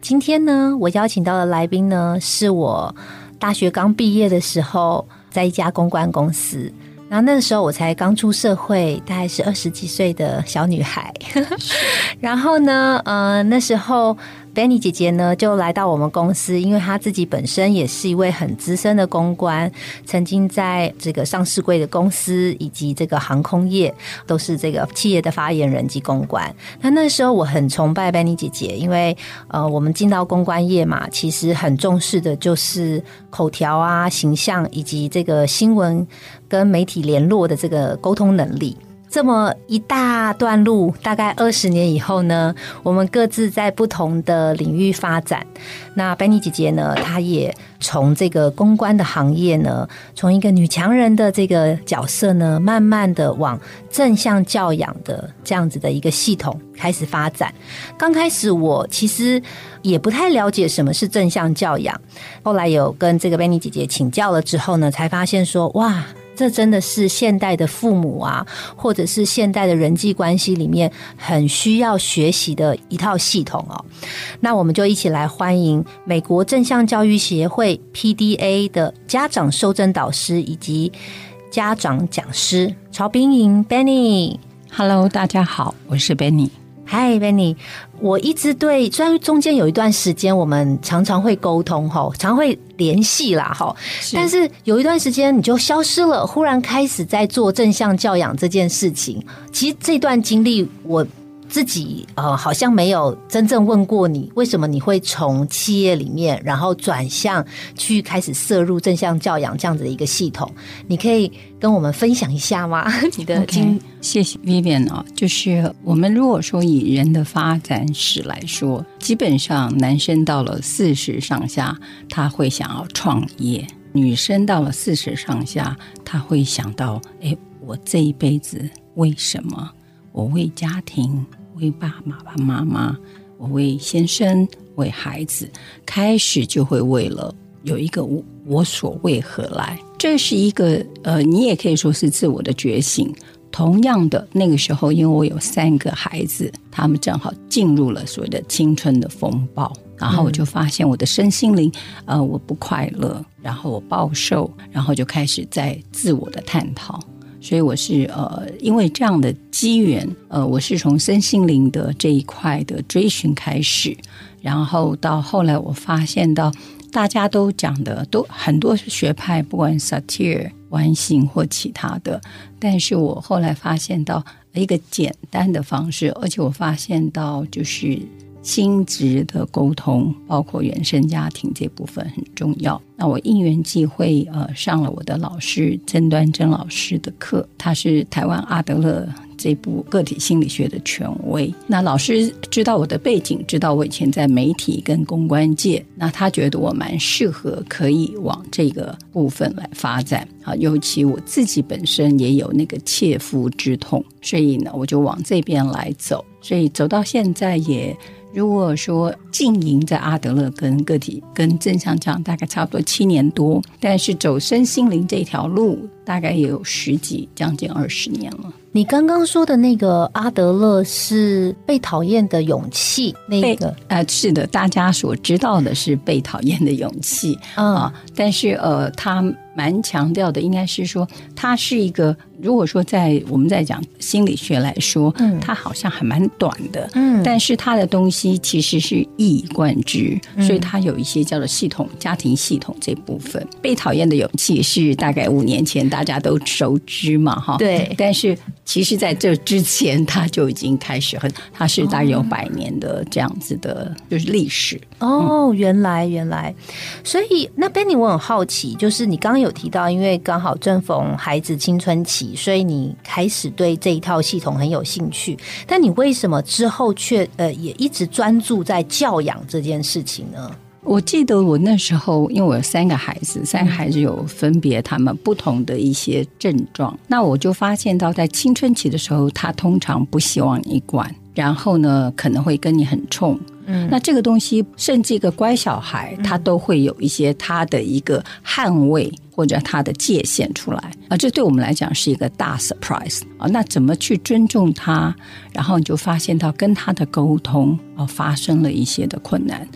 今天呢，我邀请到的来宾呢，是我大学刚毕业的时候，在一家公关公司。然后那时候我才刚出社会，大概是二十几岁的小女孩。然后呢，呃，那时候。Benny 姐姐呢，就来到我们公司，因为她自己本身也是一位很资深的公关，曾经在这个上市柜的公司以及这个航空业都是这个企业的发言人及公关。那那时候我很崇拜 Benny 姐姐，因为呃，我们进到公关业嘛，其实很重视的就是口条啊、形象以及这个新闻跟媒体联络的这个沟通能力。这么一大段路，大概二十年以后呢，我们各自在不同的领域发展。那 Benny 姐姐呢，她也从这个公关的行业呢，从一个女强人的这个角色呢，慢慢的往正向教养的这样子的一个系统开始发展。刚开始我其实也不太了解什么是正向教养，后来有跟这个 Benny 姐姐请教了之后呢，才发现说，哇！这真的是现代的父母啊，或者是现代的人际关系里面很需要学习的一套系统哦。那我们就一起来欢迎美国正向教育协会 PDA 的家长受证导师以及家长讲师曹冰莹 Benny。Hello，大家好，我是 Benny。嗨，Benny，我一直对，虽然中间有一段时间我们常常会沟通哈，常会联系啦哈，但是有一段时间你就消失了，忽然开始在做正向教养这件事情。其实这段经历我。自己呃，好像没有真正问过你，为什么你会从企业里面，然后转向去开始摄入正向教养这样子的一个系统？你可以跟我们分享一下吗？你的经，谢谢 Vivian 啊，就是我们如果说以人的发展史来说，基本上男生到了四十上下，他会想要创业；女生到了四十上下，他会想到，哎，我这一辈子为什么？我为家庭。为爸爸妈妈，我为先生，为孩子，开始就会为了有一个我我所为何来？这是一个呃，你也可以说是自我的觉醒。同样的，那个时候，因为我有三个孩子，他们正好进入了所谓的青春的风暴，然后我就发现我的身心灵呃我不快乐，然后我暴瘦，然后就开始在自我的探讨。所以我是呃，因为这样的机缘，呃，我是从身心灵的这一块的追寻开始，然后到后来我发现到大家都讲的都很多学派，不管萨提尔、完形或其他的，但是我后来发现到一个简单的方式，而且我发现到就是。亲子的沟通，包括原生家庭这部分很重要。那我因缘际会，呃，上了我的老师曾端珍老师的课，他是台湾阿德勒这部个体心理学的权威。那老师知道我的背景，知道我以前在媒体跟公关界，那他觉得我蛮适合，可以往这个部分来发展啊。尤其我自己本身也有那个切肤之痛，所以呢，我就往这边来走。所以走到现在也。如果说经营在阿德勒跟个体跟正向这样，大概差不多七年多，但是走身心灵这条路，大概也有十几将近二十年了。你刚刚说的那个阿德勒是被讨厌的勇气，那个呃是的，大家所知道的是被讨厌的勇气啊，但是呃，他蛮强调的，应该是说它是一个。如果说在我们在讲心理学来说，嗯，它好像还蛮短的，嗯，但是它的东西其实是一以贯之，所以它有一些叫做系统家庭系统这部分。被讨厌的勇气是大概五年前大家都熟知嘛，哈，对。但是其实在这之前，它就已经开始很，它是大概有百年的这样子的，就是历史。哦，原来原来，所以那 Benny，我很好奇，就是你刚刚有提到，因为刚好正逢孩子青春期。所以你开始对这一套系统很有兴趣，但你为什么之后却呃也一直专注在教养这件事情呢？我记得我那时候，因为我有三个孩子，三个孩子有分别他们不同的一些症状，那我就发现到在青春期的时候，他通常不希望你管，然后呢可能会跟你很冲。嗯，那这个东西，甚至一个乖小孩，他都会有一些他的一个捍卫或者他的界限出来啊，这对我们来讲是一个大 surprise 啊。那怎么去尊重他？然后你就发现到跟他的沟通啊发生了一些的困难。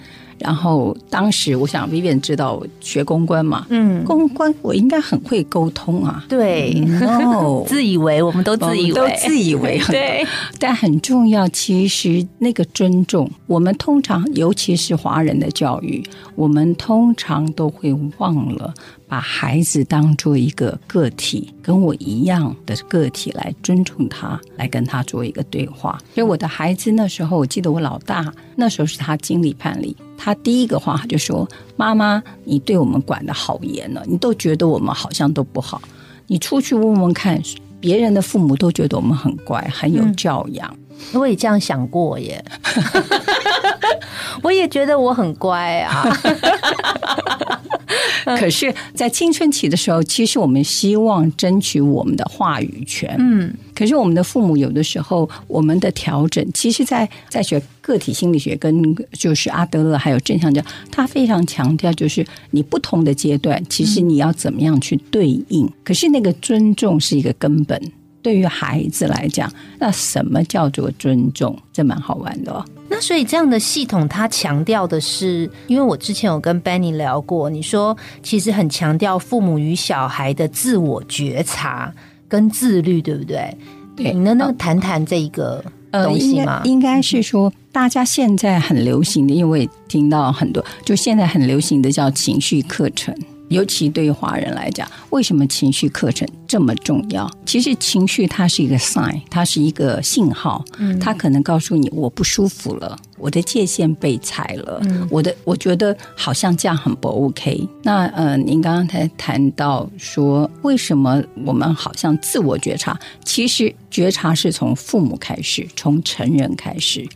然后当时我想，Vivian 知道我学公关嘛，嗯，公关我应该很会沟通啊，对，哦，自以为我们都自以为。都自以为很对，但很重要，其实那个尊重，我们通常尤其是华人的教育，我们通常都会忘了。把孩子当做一个个体，跟我一样的个体来尊重他，来跟他做一个对话。所以我的孩子那时候，我记得我老大那时候是他经理判例，他第一个话就说：“妈妈，你对我们管的好严了，你都觉得我们好像都不好。你出去问问看，别人的父母都觉得我们很乖，很有教养。”我也这样想过耶，我也觉得我很乖啊。可是，在青春期的时候，其实我们希望争取我们的话语权。嗯，可是我们的父母有的时候，我们的调整，其实，在在学个体心理学跟就是阿德勒还有正向教，他非常强调，就是你不同的阶段，其实你要怎么样去对应。可是那个尊重是一个根本。对于孩子来讲，那什么叫做尊重？这蛮好玩的哦。那所以这样的系统，它强调的是，因为我之前有跟 Benny 聊过，你说其实很强调父母与小孩的自我觉察跟自律，对不对？对，你能能谈谈这一个东西吗？应该是说，大家现在很流行的，因为听到很多，就现在很流行的叫情绪课程。尤其对于华人来讲，为什么情绪课程这么重要？其实情绪它是一个 sign，它是一个信号，嗯，它可能告诉你我不舒服了，我的界限被踩了，嗯我的我觉得好像这样很不 OK。那呃，您刚刚才谈到说，为什么我们好像自我觉察？其实觉察是从父母开始，从成人开始，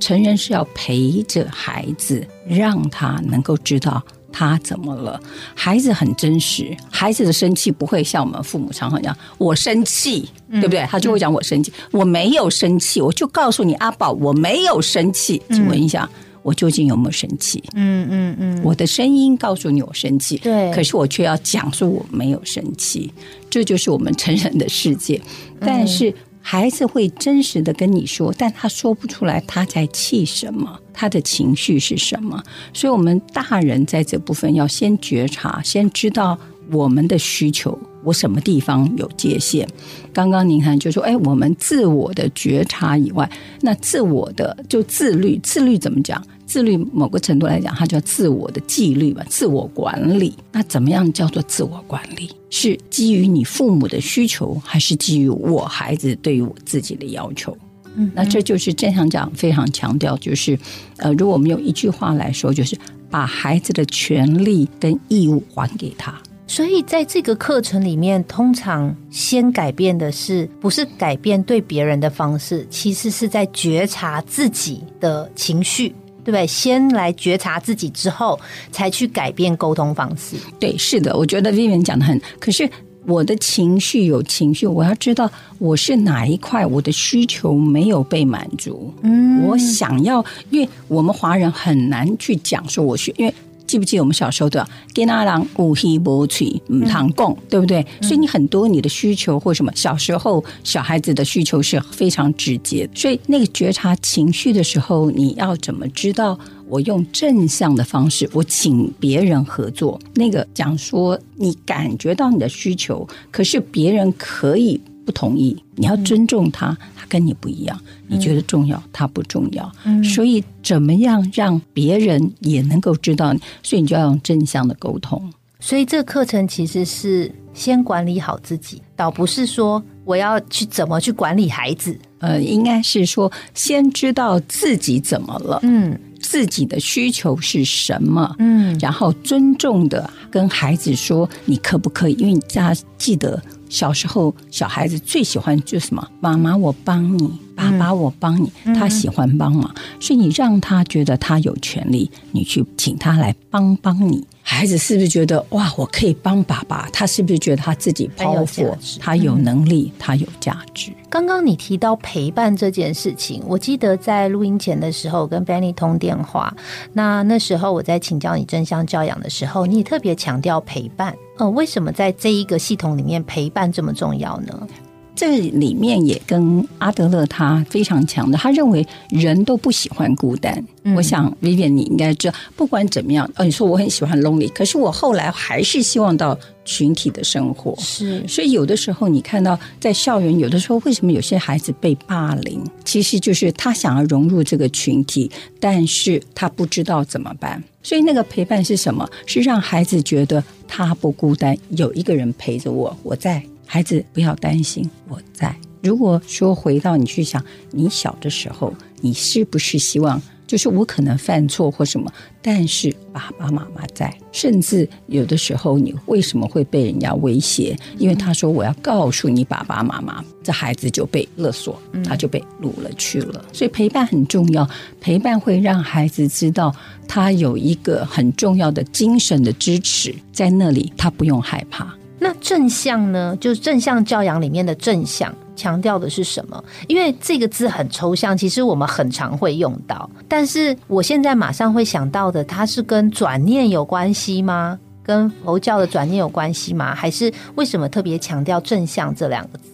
成人是要陪着孩子，让他能够知道。他怎么了？孩子很真实，孩子的生气不会像我们父母常常讲“我生气”，对不对？他就会讲“我生气”，我没有生气，我就告诉你阿宝，我没有生气。请问一下，我究竟有没有生气？嗯嗯嗯，我的声音告诉你我生气，对，可是我却要讲说我没有生气，这就是我们成人的世界。但是。孩子会真实的跟你说，但他说不出来他在气什么，他的情绪是什么。所以，我们大人在这部分要先觉察，先知道我们的需求，我什么地方有界限。刚刚您看就说，哎，我们自我的觉察以外，那自我的就自律，自律怎么讲？自律某个程度来讲，它叫自我的纪律吧，自我管理。那怎么样叫做自我管理？是基于你父母的需求，还是基于我孩子对于我自己的要求？嗯，那这就是正向讲非常强调，就是呃，如果我们用一句话来说，就是把孩子的权利跟义务还给他。所以在这个课程里面，通常先改变的是不是改变对别人的方式，其实是在觉察自己的情绪。对不对？先来觉察自己，之后才去改变沟通方式。对，是的，我觉得 Vivian 讲的很。可是我的情绪有情绪，我要知道我是哪一块，我的需求没有被满足。嗯，我想要，因为我们华人很难去讲说我需，因为。记不记得我们小时候的“跟阿郎无希无吹唔堂共”，对不对？所以你很多你的需求或什么，小时候小孩子的需求是非常直接。所以那个觉察情绪的时候，你要怎么知道？我用正向的方式，我请别人合作。那个讲说，你感觉到你的需求，可是别人可以。不同意，你要尊重他，他跟你不一样，你觉得重要，他不重要，所以怎么样让别人也能够知道你？所以你就要用正向的沟通。所以这个课程其实是先管理好自己，倒不是说我要去怎么去管理孩子。呃，应该是说先知道自己怎么了，嗯，自己的需求是什么，嗯，然后尊重的跟孩子说你可不可以？因为大家记得。小时候小孩子最喜欢就是什么？妈妈我帮你，爸爸我帮你，他喜欢帮忙，所以你让他觉得他有权利，你去请他来帮帮你。孩子是不是觉得哇，我可以帮爸爸？他是不是觉得他自己 powerful，他有能力，他有价值？刚刚你提到陪伴这件事情，我记得在录音前的时候跟 Benny 通电话，那那时候我在请教你真相教养的时候，你也特别强调陪伴。呃，为什么在这一个系统里面陪伴这么重要呢？这里面也跟阿德勒他非常强的，他认为人都不喜欢孤单。嗯我想 Vivian 你应该知道，不管怎么样，哦，你说我很喜欢 lonely，可是我后来还是希望到群体的生活。是所以有的时候你看到在校园，有的时候为什么有些孩子被霸凌，其实就是他想要融入这个群体，但是他不知道怎么办。所以那个陪伴是什么？是让孩子觉得他不孤单，有一个人陪着我，我在。孩子不要担心，我在。如果说回到你去想，你小的时候，你是不是希望？就是我可能犯错或什么，但是爸爸妈妈在，甚至有的时候你为什么会被人家威胁？因为他说我要告诉你爸爸妈妈，这孩子就被勒索，他就被掳了去了。所以陪伴很重要，陪伴会让孩子知道他有一个很重要的精神的支持在那里，他不用害怕。那正向呢？就是正向教养里面的正向，强调的是什么？因为这个字很抽象，其实我们很常会用到。但是我现在马上会想到的，它是跟转念有关系吗？跟佛教的转念有关系吗？还是为什么特别强调正向这两个字？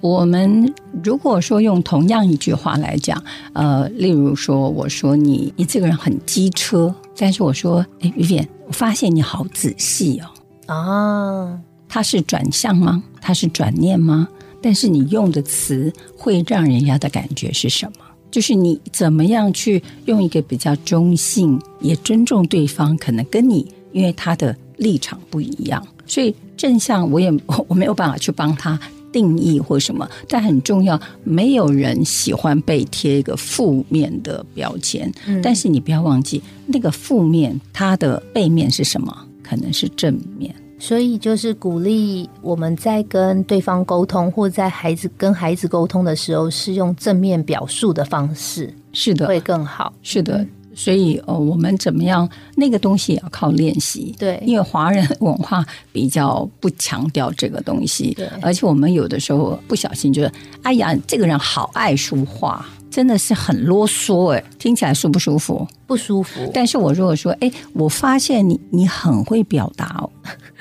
我们如果说用同样一句话来讲，呃，例如说，我说你你这个人很机车，但是我说，哎，Vivian，我发现你好仔细哦。啊，它是转向吗？它是转念吗？但是你用的词会让人家的感觉是什么？就是你怎么样去用一个比较中性，也尊重对方，可能跟你因为他的立场不一样，所以正向我也我 我没有办法去帮他定义或什么，但很重要，没有人喜欢被贴一个负面的标签，但是你不要忘记，那个负面它的背面是什么？可能是正面。所以就是鼓励我们在跟对方沟通，或在孩子跟孩子沟通的时候，是用正面表述的方式，是的，会更好。是的，所以呃，我们怎么样？那个东西也要靠练习。对因为华人文化比较不强调这个东西对，而且我们有的时候不小心就是，哎呀，这个人好爱说话，真的是很啰嗦，哎，听起来舒不舒服？不舒服，但是我如果说，哎，我发现你你很会表达哦，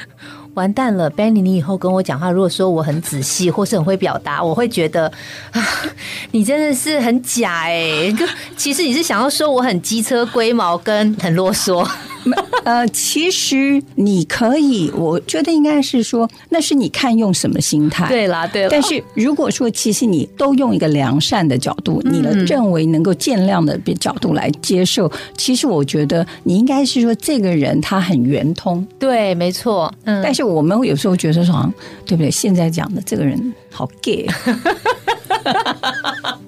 完蛋了，Benny，你以后跟我讲话，如果说我很仔细或是很会表达，我会觉得 啊，你真的是很假哎、其实你是想要说我很机车龟毛跟很啰嗦，呃，其实你可以，我觉得应该是说，那是你看用什么心态。对啦对啦，但是如果说其实你都用一个良善的角度，你的认为能够见谅的角度来接受，其实我觉得你应该是说这个人他很圆通，对，没错，嗯，但是我们有时候觉得说，对不对？现在讲的这个人好 gay，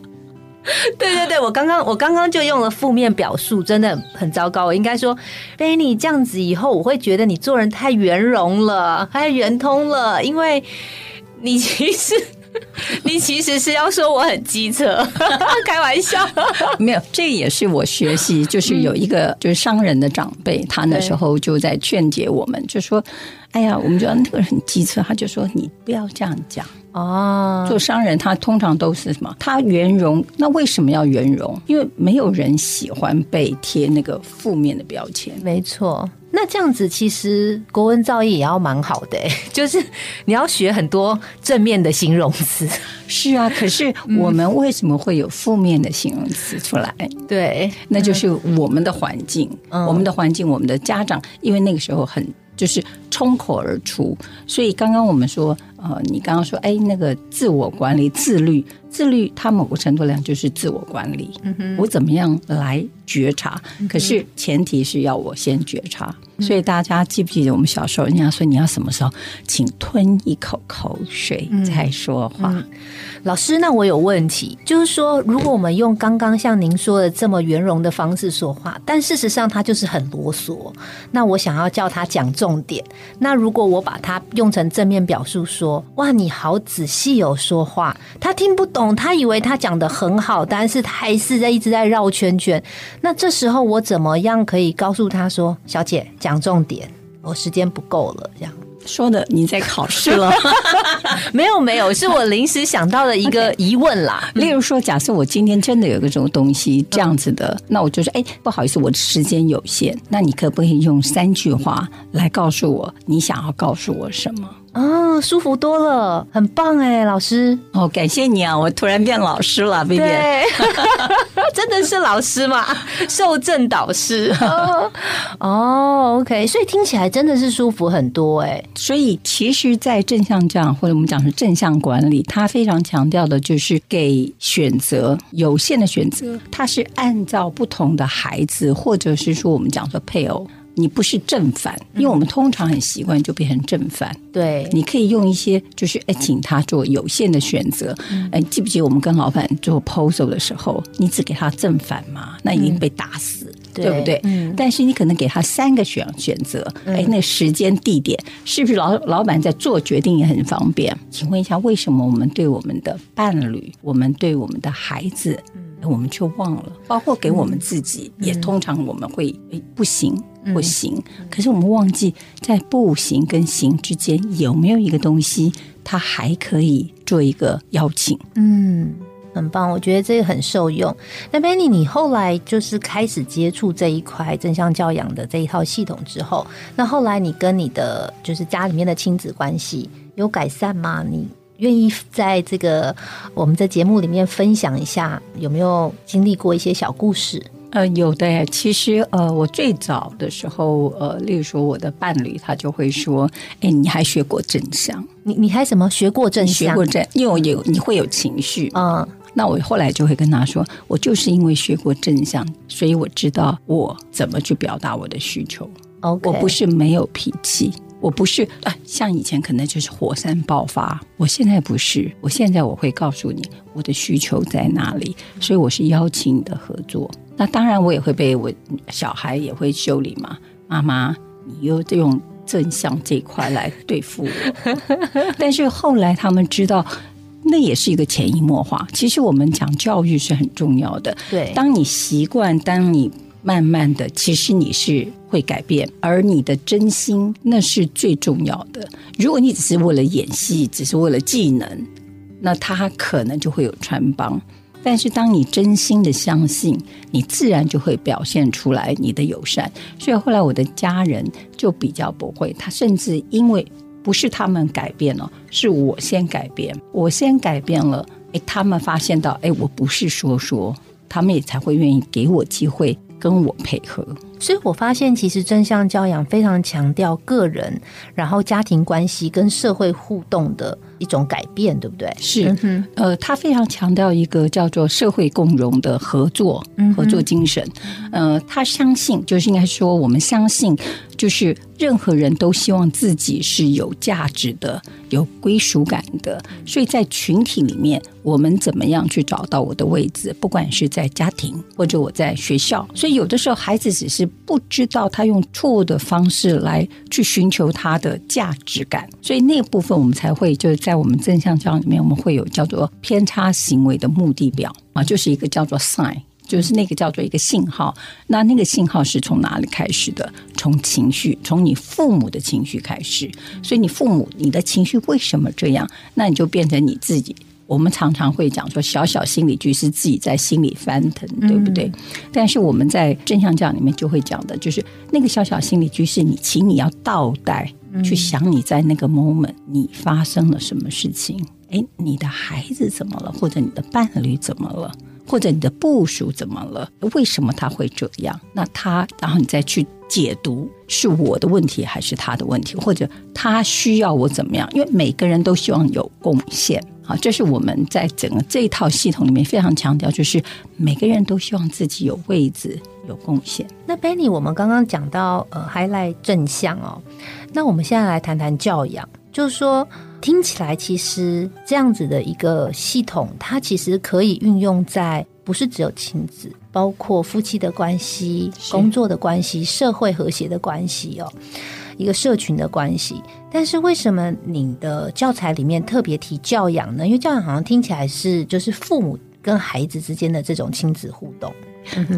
对对对，我刚刚我刚刚就用了负面表述，真的很糟糕。我应该说，Benny 这样子以后，我会觉得你做人太圆融了，太圆通了，因为你其实 你其实是要说我很机车，开玩笑。没有，这也是我学习，就是有一个就是商人的长辈，他那时候就在劝解我们，就说：“哎呀，我们觉得那个人很机车。”他就说：“你不要这样讲。”哦，做商人，他通常都是什么？他圆融，那为什么要圆融？因为没有人喜欢被贴那个负面的标签。没错。那这样子，其实国文造诣也要蛮好的、欸，就是你要学很多正面的形容词。是啊，可是我们为什么会有负面的形容词出来？对，那就是我们的环境，嗯我们的环境，我们的家长，因为那个时候很就是冲口而出，所以刚刚我们说，呃，你刚刚说，哎，那个自我管理、自律、自律，它某个程度上就是自我管理。我怎么样来觉察？可是前提是要我先觉察。所以大家记不记得我们小时候，人家说你要什么时候，请吞一口口水再说话。老师，那我有问题，就是说，如果我们用刚刚像您说的这么圆融的方式说话，但事实上他就是很啰嗦，那我想要叫他讲重点，那如果我把它用成正面表述，说哇，你好仔细哦，说话，他听不懂，他以为他讲的很好，但是他还是在一直在绕圈圈。那这时候我怎么样可以告诉他说，小姐讲重点，我时间不够了，这样。说的你在考试了？没有没有，是我临时想到的一个疑问啦。例如说，假设我今天真的有个这种东西这样子的，那我就说，哎，不好意思，我的时间有限，那你可不可以用三句话来告诉我你想要告诉我什么？啊，舒服多了，很棒哎，老师哦，感谢你啊，我突然变老师了，B B，真的是老师吗？受证导师 哦，OK，所以听起来真的是舒服很多哎。所以其实，在正向这样或者我们讲是正向管理，它非常强调的就是给选择有限的选择，它是按照不同的孩子，或者是说我们讲说配偶。你不是正反，因为我们通常很习惯就变成正反。对，你可以用一些，就是哎，请他做有限的选择。哎，记不记得我们跟老板做 proposal 的时候，你只给他正反嘛，那已经被打死，对不对？嗯。但是你可能给他三个选选择，哎，那时间地点是不是老老板在做决定也很方便？请问一下，为什么我们对我们的伴侣，我们对我们的孩子？我们却忘了，包括给我们自己，也通常我们会诶不行不行，可是我们忘记在不行跟行之间有没有一个东西，它还可以做一个邀请。嗯，很棒，我觉得这个很受用。那 Benny，你后来就是开始接触这一块正向教养的这一套系统之后，那后来你跟你的就是家里面的亲子关系有改善吗？你？愿意在这个我们的节目里面分享一下，有没有经历过一些小故事？呃，有的。其实，呃，我最早的时候，呃，例如说我的伴侣，他就会说：“哎，你还学过正向？你你还什么学过正向？学过正，因为我有你会有情绪啊。那我后来就会跟他说，我就是因为学过正向，所以我知道我怎么去表达我的需求。OK，我不是没有脾气。”我不是啊，像以前可能就是火山爆发，我现在不是，我现在我会告诉你我的需求在哪里，所以我是邀请你的合作。那当然我也会被我小孩也会修理嘛，妈妈你又用正向这一块来对付我，但是后来他们知道那也是一个潜移默化。其实我们讲教育是很重要的，对，当你习惯，当你。慢慢的，其实你是会改变，而你的真心那是最重要的。如果你只是为了演戏，只是为了技能，那他可能就会有穿帮。但是当你真心的相信，你自然就会表现出来你的友善。所以后来我的家人就比较不会，他甚至因为不是他们改变了，是我先改变，我先改变了，哎，他们发现到，哎，我不是说说，他们也才会愿意给我机会。跟我配合，所以我发现其实正向教养非常强调个人，然后家庭关系跟社会互动的一种改变，对不对？是，呃，他非常强调一个叫做社会共荣的合作，合作精神。呃，他相信，就是应该说，我们相信，就是任何人都希望自己是有价值的。有归属感的，所以在群体里面，我们怎么样去找到我的位置？不管是在家庭或者我在学校，所以有的时候孩子只是不知道他用错误的方式来去寻求他的价值感，所以那部分我们才会就是在我们正向教里面，我们会有叫做偏差行为的目的表啊，就是一个叫做 sign。就是那个叫做一个信号，那那个信号是从哪里开始的？从情绪，从你父母的情绪开始。所以你父母你的情绪为什么这样？那你就变成你自己。我们常常会讲说，小小心理剧是自己在心里翻腾，对不对？但是我们在正向教里面就会讲的，就是那个小小心理剧是你，请你要倒带去想你在那个 moment 你发生了什么事情？哎，你的孩子怎么了？或者你的伴侣怎么了？或者你的部署怎么了？为什么他会这样？那他，然后你再去解读，是我的问题还是他的问题？或者他需要我怎么样？因为每个人都希望有贡献啊，这是我们在整个这一套系统里面非常强调，就是每个人都希望自己有位置、有贡献。那 Benny，我们刚刚讲到呃，highlight 正向哦，那我们现在来谈谈教养，就是说。听起来其实这样子的一个系统，它其实可以运用在不是只有亲子，包括夫妻的关系、工作的关系、社会和谐的关系哦。一个社群的关系。但是为什么你的教材里面特别提教养呢？因为教养好像听起来是就是父母跟孩子之间的这种亲子互动。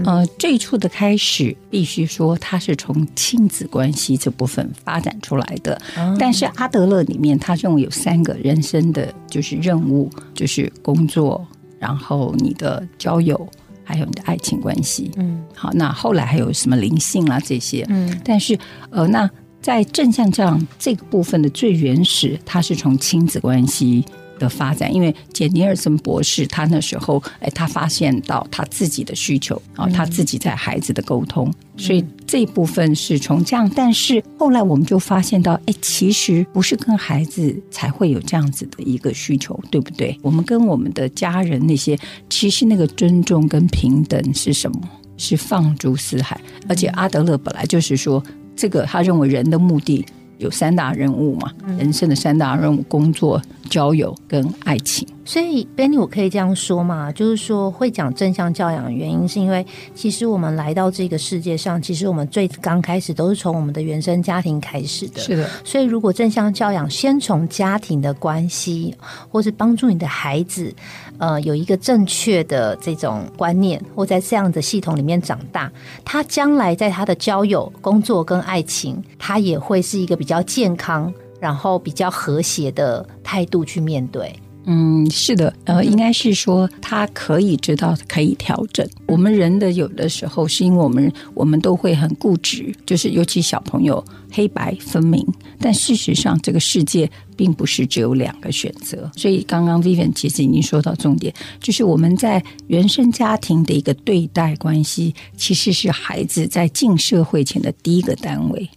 呃，最初的开始必须说，它是从亲子关系这部分发展出来的。但是阿德勒里面，他认为有三个人生的就是任务，就是工作，然后你的交友，还有你的爱情关系。嗯，好，那后来还有什么灵性啊这些？嗯，但是呃，那在正向这样这个部分的最原始，它是从亲子关系。的发展，因为简尼尔森博士他那时候，哎，他发现到他自己的需求啊，他自己在孩子的沟通，所以这一部分是从这样。但是后来我们就发现到，哎，其实不是跟孩子才会有这样子的一个需求，对不对？我们跟我们的家人那些，其实那个尊重跟平等是什么？是放诸四海。而且阿德勒本来就是说，这个他认为人的目的。有三大任务嘛？人生的三大任务：工作、交友跟爱情。所以，Benny，我可以这样说嘛？就是说，会讲正向教养的原因，是因为其实我们来到这个世界上，其实我们最刚开始都是从我们的原生家庭开始的。是的。所以，如果正向教养先从家庭的关系，或是帮助你的孩子，呃，有一个正确的这种观念，或在这样的系统里面长大，他将来在他的交友、工作跟爱情，他也会是一个比较健康，然后比较和谐的态度去面对。嗯，是的，呃，应该是说他可以知道可以调整。我们人的有的时候是因为我们我们都会很固执，就是尤其小朋友黑白分明。但事实上，这个世界并不是只有两个选择。所以刚刚 Vivian 其实已经说到重点，就是我们在原生家庭的一个对待关系，其实是孩子在进社会前的第一个单位。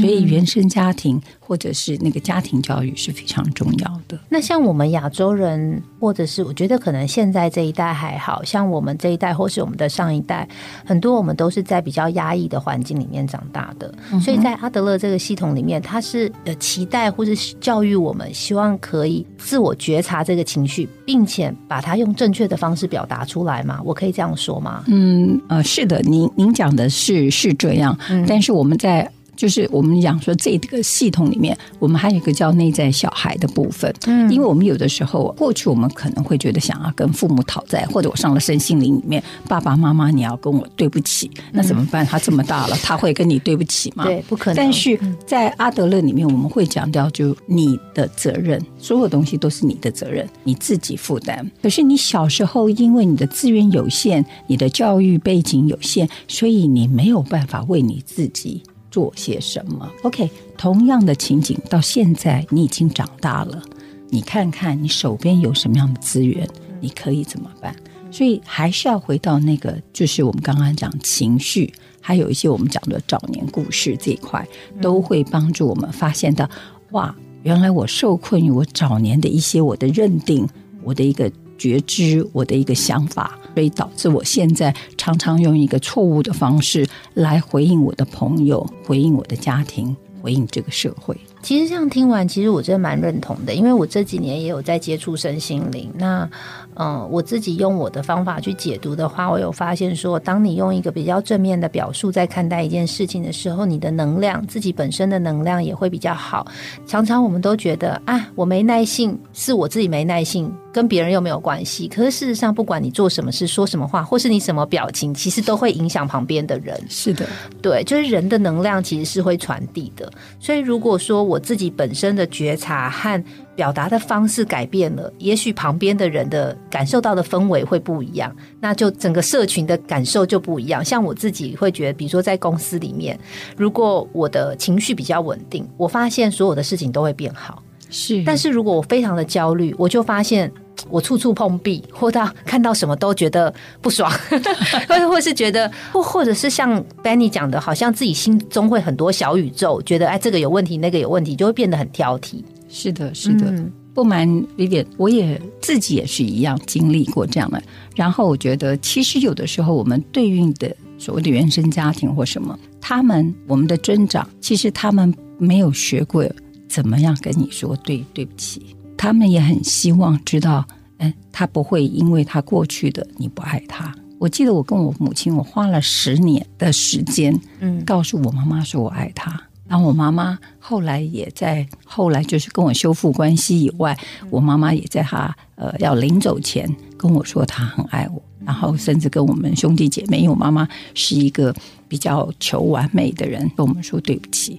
所以原生家庭或者是那个家庭教育是非常重要的。那像我们亚洲人，或者是我觉得可能现在这一代还好像我们这一代，或是我们的上一代，很多我们都是在比较压抑的环境里面长大的。所以在阿德勒这个系统里面，他是呃期待或是教育我们，希望可以自我觉察这个情绪，并且把它用正确的方式表达出来吗？我可以这样说吗？嗯呃，是的，您您讲的是是这样，但是我们在。就是我们讲说这个系统里面，我们还有一个叫内在小孩的部分。嗯，因为我们有的时候过去我们可能会觉得想要跟父母讨债，或者我上了身心灵里面，爸爸妈妈你要跟我对不起，那怎么办？他这么大了，他会跟你对不起吗？对，不可能。但是在阿德勒里面，我们会强调，就你的责任，所有东西都是你的责任，你自己负担。可是你小时候因为你的资源有限，你的教育背景有限，所以你没有办法为你自己。做些什么？OK，同样的情景，到现在你已经长大了，你看看你手边有什么样的资源，你可以怎么办？所以还是要回到那个，就是我们刚刚讲情绪，还有一些我们讲的早年故事这一块，都会帮助我们发现到，哇，原来我受困于我早年的一些我的认定，我的一个觉知，我的一个想法。所以导致我现在常常用一个错误的方式来回应我的朋友，回应我的家庭，回应这个社会。其实这样听完，其实我真的蛮认同的，因为我这几年也有在接触身心灵。那嗯，我自己用我的方法去解读的话，我有发现说，当你用一个比较正面的表述在看待一件事情的时候，你的能量自己本身的能量也会比较好。常常我们都觉得啊，我没耐性，是我自己没耐性。跟别人又没有关系，可是事实上，不管你做什么事、说什么话，或是你什么表情，其实都会影响旁边的人。是的，对，就是人的能量其实是会传递的。所以，如果说我自己本身的觉察和表达的方式改变了，也许旁边的人的感受到的氛围会不一样，那就整个社群的感受就不一样。像我自己会觉得，比如说在公司里面，如果我的情绪比较稳定，我发现所有的事情都会变好。是，但是如果我非常的焦虑，我就发现。我处处碰壁，或到看到什么都觉得不爽，或或是觉得，或或者是像 Benny 讲的，好像自己心中会很多小宇宙，觉得哎，这个有问题，那个有问题，就会变得很挑剔。是的，是的，不瞒 Vivian，我也自己也是一样经历过这样的。然后我觉得，其实有的时候我们对应的所谓的原生家庭或什么，他们我们的增长，其实他们没有学过怎么样跟你说对对不起。他们也很希望知道，嗯，他不会因为他过去的你不爱他。我记得我跟我母亲，我花了十年的时间，嗯，告诉我妈妈说我爱她。然后我妈妈后来也在后来就是跟我修复关系以外，我妈妈也在她呃要临走前跟我说她很爱我，然后甚至跟我们兄弟姐妹，因为我妈妈是一个比较求完美的人，跟我们说对不起。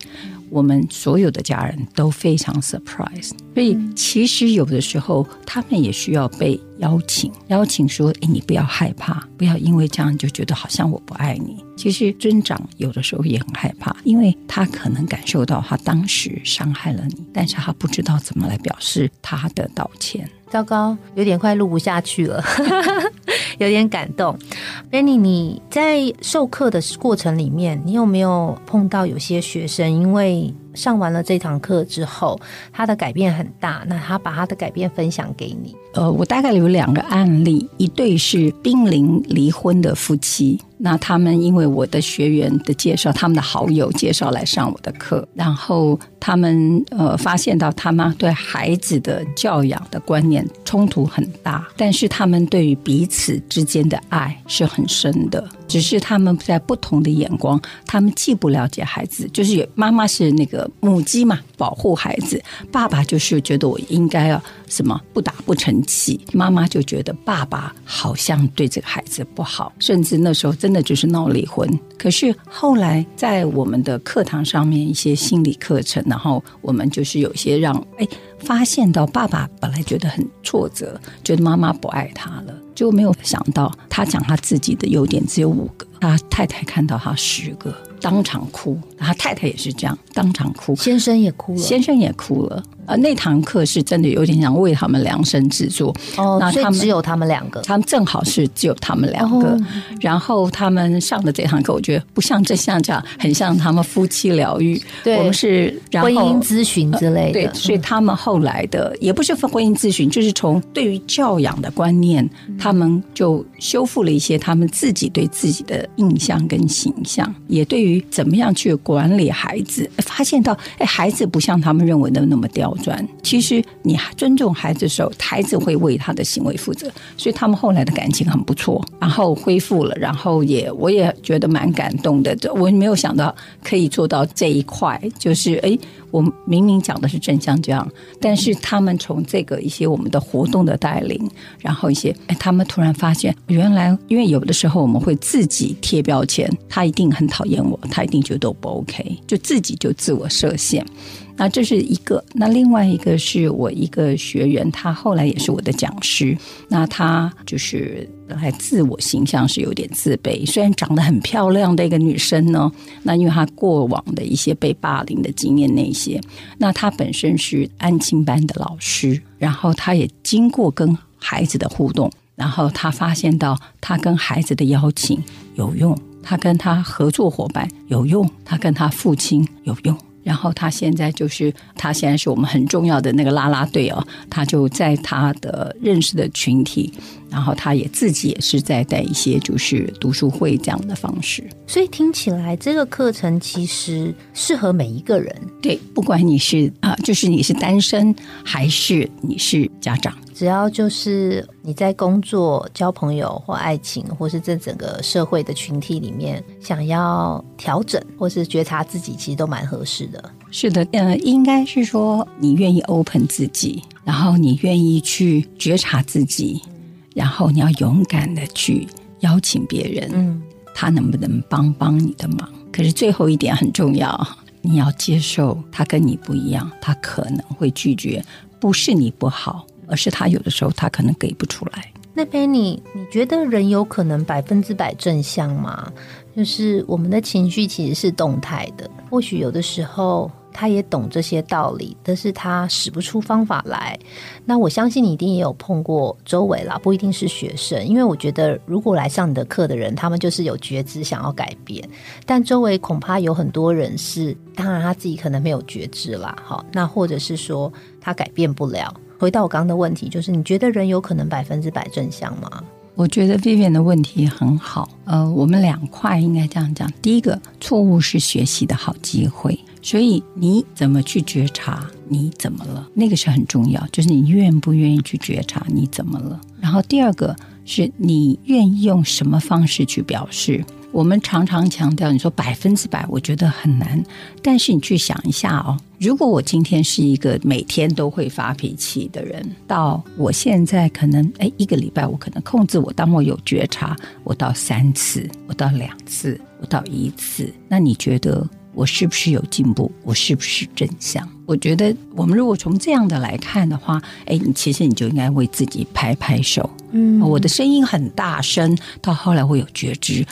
我们所有的家人都非常 surprise，所以其实有的时候他们也需要被邀请，邀请说：“哎，你不要害怕，不要因为这样就觉得好像我不爱你。”其实尊长有的时候也很害怕，因为他可能感受到他当时伤害了你，但是他不知道怎么来表示他的道歉。糟糕，有点快录不下去了，有点感动。Benny，你在授课的过程里面，你有没有碰到有些学生，因为上完了这堂课之后，他的改变很大，那他把他的改变分享给你？呃，我大概有两个案例，一对是濒临离婚的夫妻。那他们因为我的学员的介绍，他们的好友介绍来上我的课，然后他们呃发现到他们对孩子的教养的观念冲突很大，但是他们对于彼此之间的爱是很深的，只是他们在不同的眼光，他们既不了解孩子，就是妈妈是那个母鸡嘛，保护孩子，爸爸就是觉得我应该要什么不打不成器，妈妈就觉得爸爸好像对这个孩子不好，甚至那时候。真的就是闹离婚，可是后来在我们的课堂上面一些心理课程，然后我们就是有些让哎发现到爸爸本来觉得很挫折，觉得妈妈不爱他了，就没有想到他讲他自己的优点只有五个，他太太看到他十个，当场哭，他太太也是这样，当场哭，先生也哭了，先生也哭了。呃，那堂课是真的有点像为他们量身制作哦，那他们只有他们两个，他们正好是只有他们两个。然后他们上的这堂课，我觉得不像这像这样，很像他们夫妻疗愈。对，我们是婚姻咨询之类的。对，所以他们后来的也不是婚姻咨询，就是从对于教养的观念，他们就修复了一些他们自己对自己的印象跟形象，也对于怎么样去管理孩子，发现到哎，孩子不像他们认为的那么刁。转，其实你尊重孩子的时候，孩子会为他的行为负责，所以他们后来的感情很不错，然后恢复了，然后也我也觉得蛮感动的。我没有想到可以做到这一块，就是哎，我明明讲的是正向这样，但是他们从这个一些我们的活动的带领，然后一些哎，他们突然发现，原来因为有的时候我们会自己贴标签，他一定很讨厌我，他一定觉得我不 OK，就自己就自我设限。那这是一个，那另外一个是我一个学员，他后来也是我的讲师。那他就是来自我形象是有点自卑，虽然长得很漂亮的一个女生呢。那因为她过往的一些被霸凌的经验那些，那她本身是安亲班的老师，然后她也经过跟孩子的互动，然后她发现到她跟孩子的邀请有用，她跟她合作伙伴有用，她跟她父亲有用。然后他现在就是，他现在是我们很重要的那个啦啦队哦，他就在他的认识的群体，然后他也自己也是在带一些就是读书会这样的方式。所以听起来这个课程其实适合每一个人，对，不管你是啊，就是你是单身还是你是家长。只要就是你在工作、交朋友或爱情，或是这整个社会的群体里面，想要调整或是觉察自己，其实都蛮合适的。是的，呃，应该是说你愿意 open 自己，然后你愿意去觉察自己，然后你要勇敢的去邀请别人，嗯，他能不能帮帮你的忙？可是最后一点很重要，你要接受他跟你不一样，他可能会拒绝，不是你不好。而是他有的时候他可能给不出来。那 Penny，你觉得人有可能百分之百正向吗？就是我们的情绪其实是动态的，或许有的时候。他也懂这些道理，但是他使不出方法来。那我相信你一定也有碰过周围啦，不一定是学生，因为我觉得如果来上你的课的人，他们就是有觉知想要改变，但周围恐怕有很多人是，当然他自己可能没有觉知啦。好，那或者是说他改变不了。回到我刚刚的问题，就是你觉得人有可能百分之百正向吗？我觉得 Vivian 的问题很好。呃，我们两块应该这样讲：第一个，错误是学习的好机会。所以你怎么去觉察你怎么了？那个是很重要，就是你愿不愿意去觉察你怎么了。然后第二个，是你愿意用什么方式去表示。我们常常强调，你说百分之百，我觉得很难。但是你去想一下哦，如果我今天是一个每天都会发脾气的人，到我现在可能哎一个礼拜我可能控制我，当我有觉察，我到三次，我到两次，我到一次，那你觉得我是不是有进步？我是不是正向？我觉得我们如果从这样的来看的话，哎，你其实你就应该为自己拍拍手。嗯，我的声音很大声，到后来会有觉知。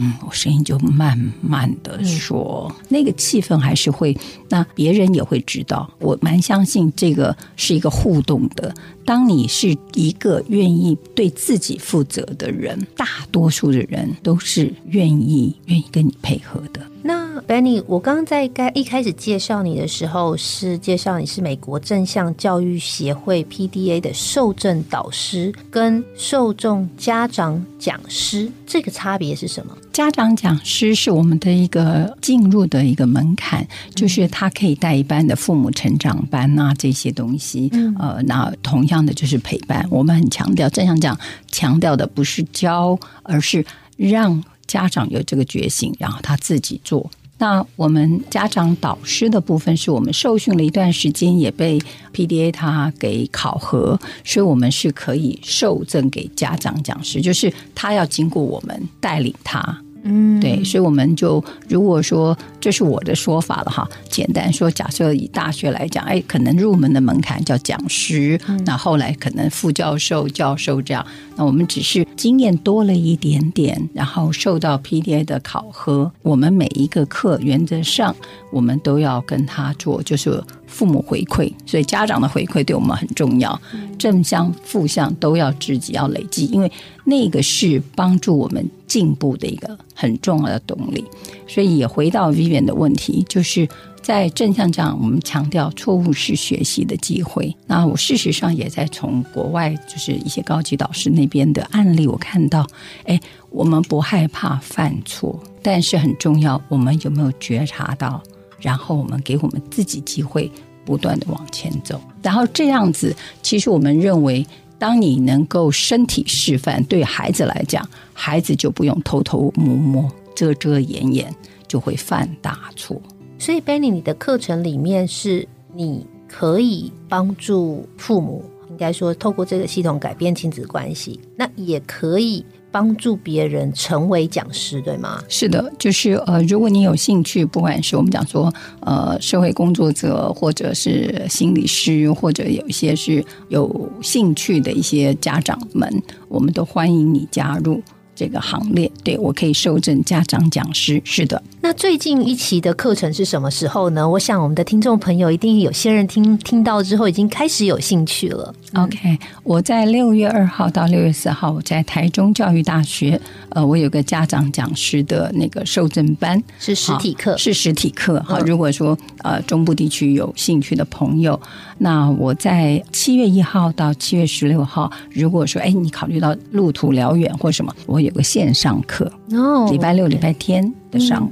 嗯，我声音就慢慢的说，那个气氛还是会，那别人也会知道。我蛮相信这个是一个互动的。当你是一个愿意对自己负责的人，大多数的人都是愿意愿意跟你配合的。那 Benny，我刚刚在该一开始介绍你的时候，是介绍你是美国正向教育协会 PDA 的受证导师跟受众家长讲师，这个差别是什么？家长讲师是我们的一个进入的一个门槛，就是他可以带一般的父母成长班啊这些东西，呃，那同样的就是陪伴。我们很强调正向讲，强调的不是教，而是让。家长有这个觉醒，然后他自己做。那我们家长导师的部分，是我们受训了一段时间，也被 PDA 他给考核，所以我们是可以受赠给家长讲师，就是他要经过我们带领他。嗯，对，所以我们就如果说这是我的说法了哈，简单说，假设以大学来讲，哎，可能入门的门槛叫讲师，那后来可能副教授、教授这样，那我们只是经验多了一点点，然后受到 PDA 的考核，我们每一个课原则上我们都要跟他做，就是父母回馈，所以家长的回馈对我们很重要，正向、负向都要自己要累积，因为那个是帮助我们。进步的一个很重要的动力，所以也回到 Vivian 的问题，就是在正向讲，我们强调错误是学习的机会。那我事实上也在从国外，就是一些高级导师那边的案例，我看到，哎，我们不害怕犯错，但是很重要，我们有没有觉察到？然后我们给我们自己机会，不断的往前走。然后这样子，其实我们认为。当你能够身体示范，对孩子来讲，孩子就不用偷偷摸摸、遮遮掩掩，就会犯大错。所以，Benny，你的课程里面是你可以帮助父母，应该说透过这个系统改变亲子关系，那也可以。帮助别人成为讲师，对吗？是的，就是呃，如果你有兴趣，不管是我们讲说呃社会工作者，或者是心理师，或者有一些是有兴趣的一些家长们，我们都欢迎你加入。这个行列，对我可以受证家长讲师，是的。那最近一期的课程是什么时候呢？我想我们的听众朋友一定有些人听听到之后，已经开始有兴趣了。OK，我在六月二号到六月四号，我在台中教育大学，呃，我有个家长讲师的那个受证班，是实体课，是实体课。哈，如果说呃中部地区有兴趣的朋友，那我在七月一号到七月十六号，如果说哎你考虑到路途遥远或什么，我有个线上课，哦，礼拜六、礼拜天的上午。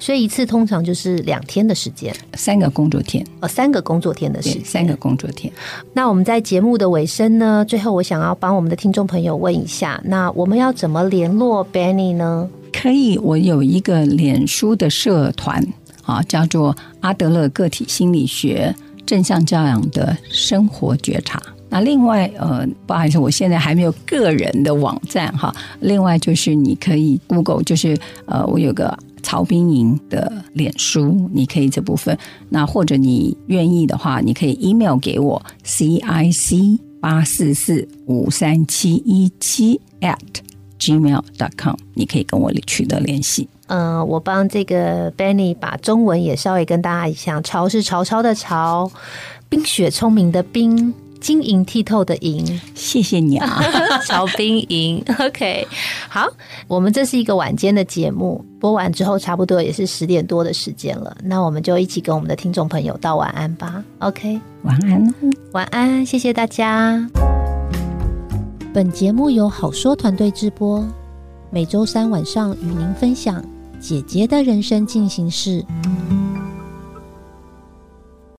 所以一次通常就是两天的时间，三个工作天，哦，三个工作天的时间，三个工作天。那我们在节目的尾声呢，最后我想要帮我们的听众朋友问一下，那我们要怎么联络 Benny 呢？可以，我有一个脸书的社团啊，叫做阿德勒个体心理学正向教养的生活觉察。那另外，呃，不好意思，我现在还没有个人的网站哈。另外就是你可以 Google，就是呃，我有个。曹冰莹的脸书，你可以这部分。那或者你愿意的话，你可以 email 给我 c i c 八四四五三七一七 at gmail dot com，你可以跟我取得联系。嗯，我帮这个 Benny 把中文也稍微跟大家一下，曹是曹操的曹，冰雪聪明的冰。晶莹剔透的莹，谢谢你啊，曹冰莹。OK，好，我们这是一个晚间的节目，播完之后差不多也是十点多的时间了，那我们就一起跟我们的听众朋友道晚安吧。OK，晚安，晚安，谢谢大家。本节目由好说团队制播，每周三晚上与您分享姐姐的人生进行式。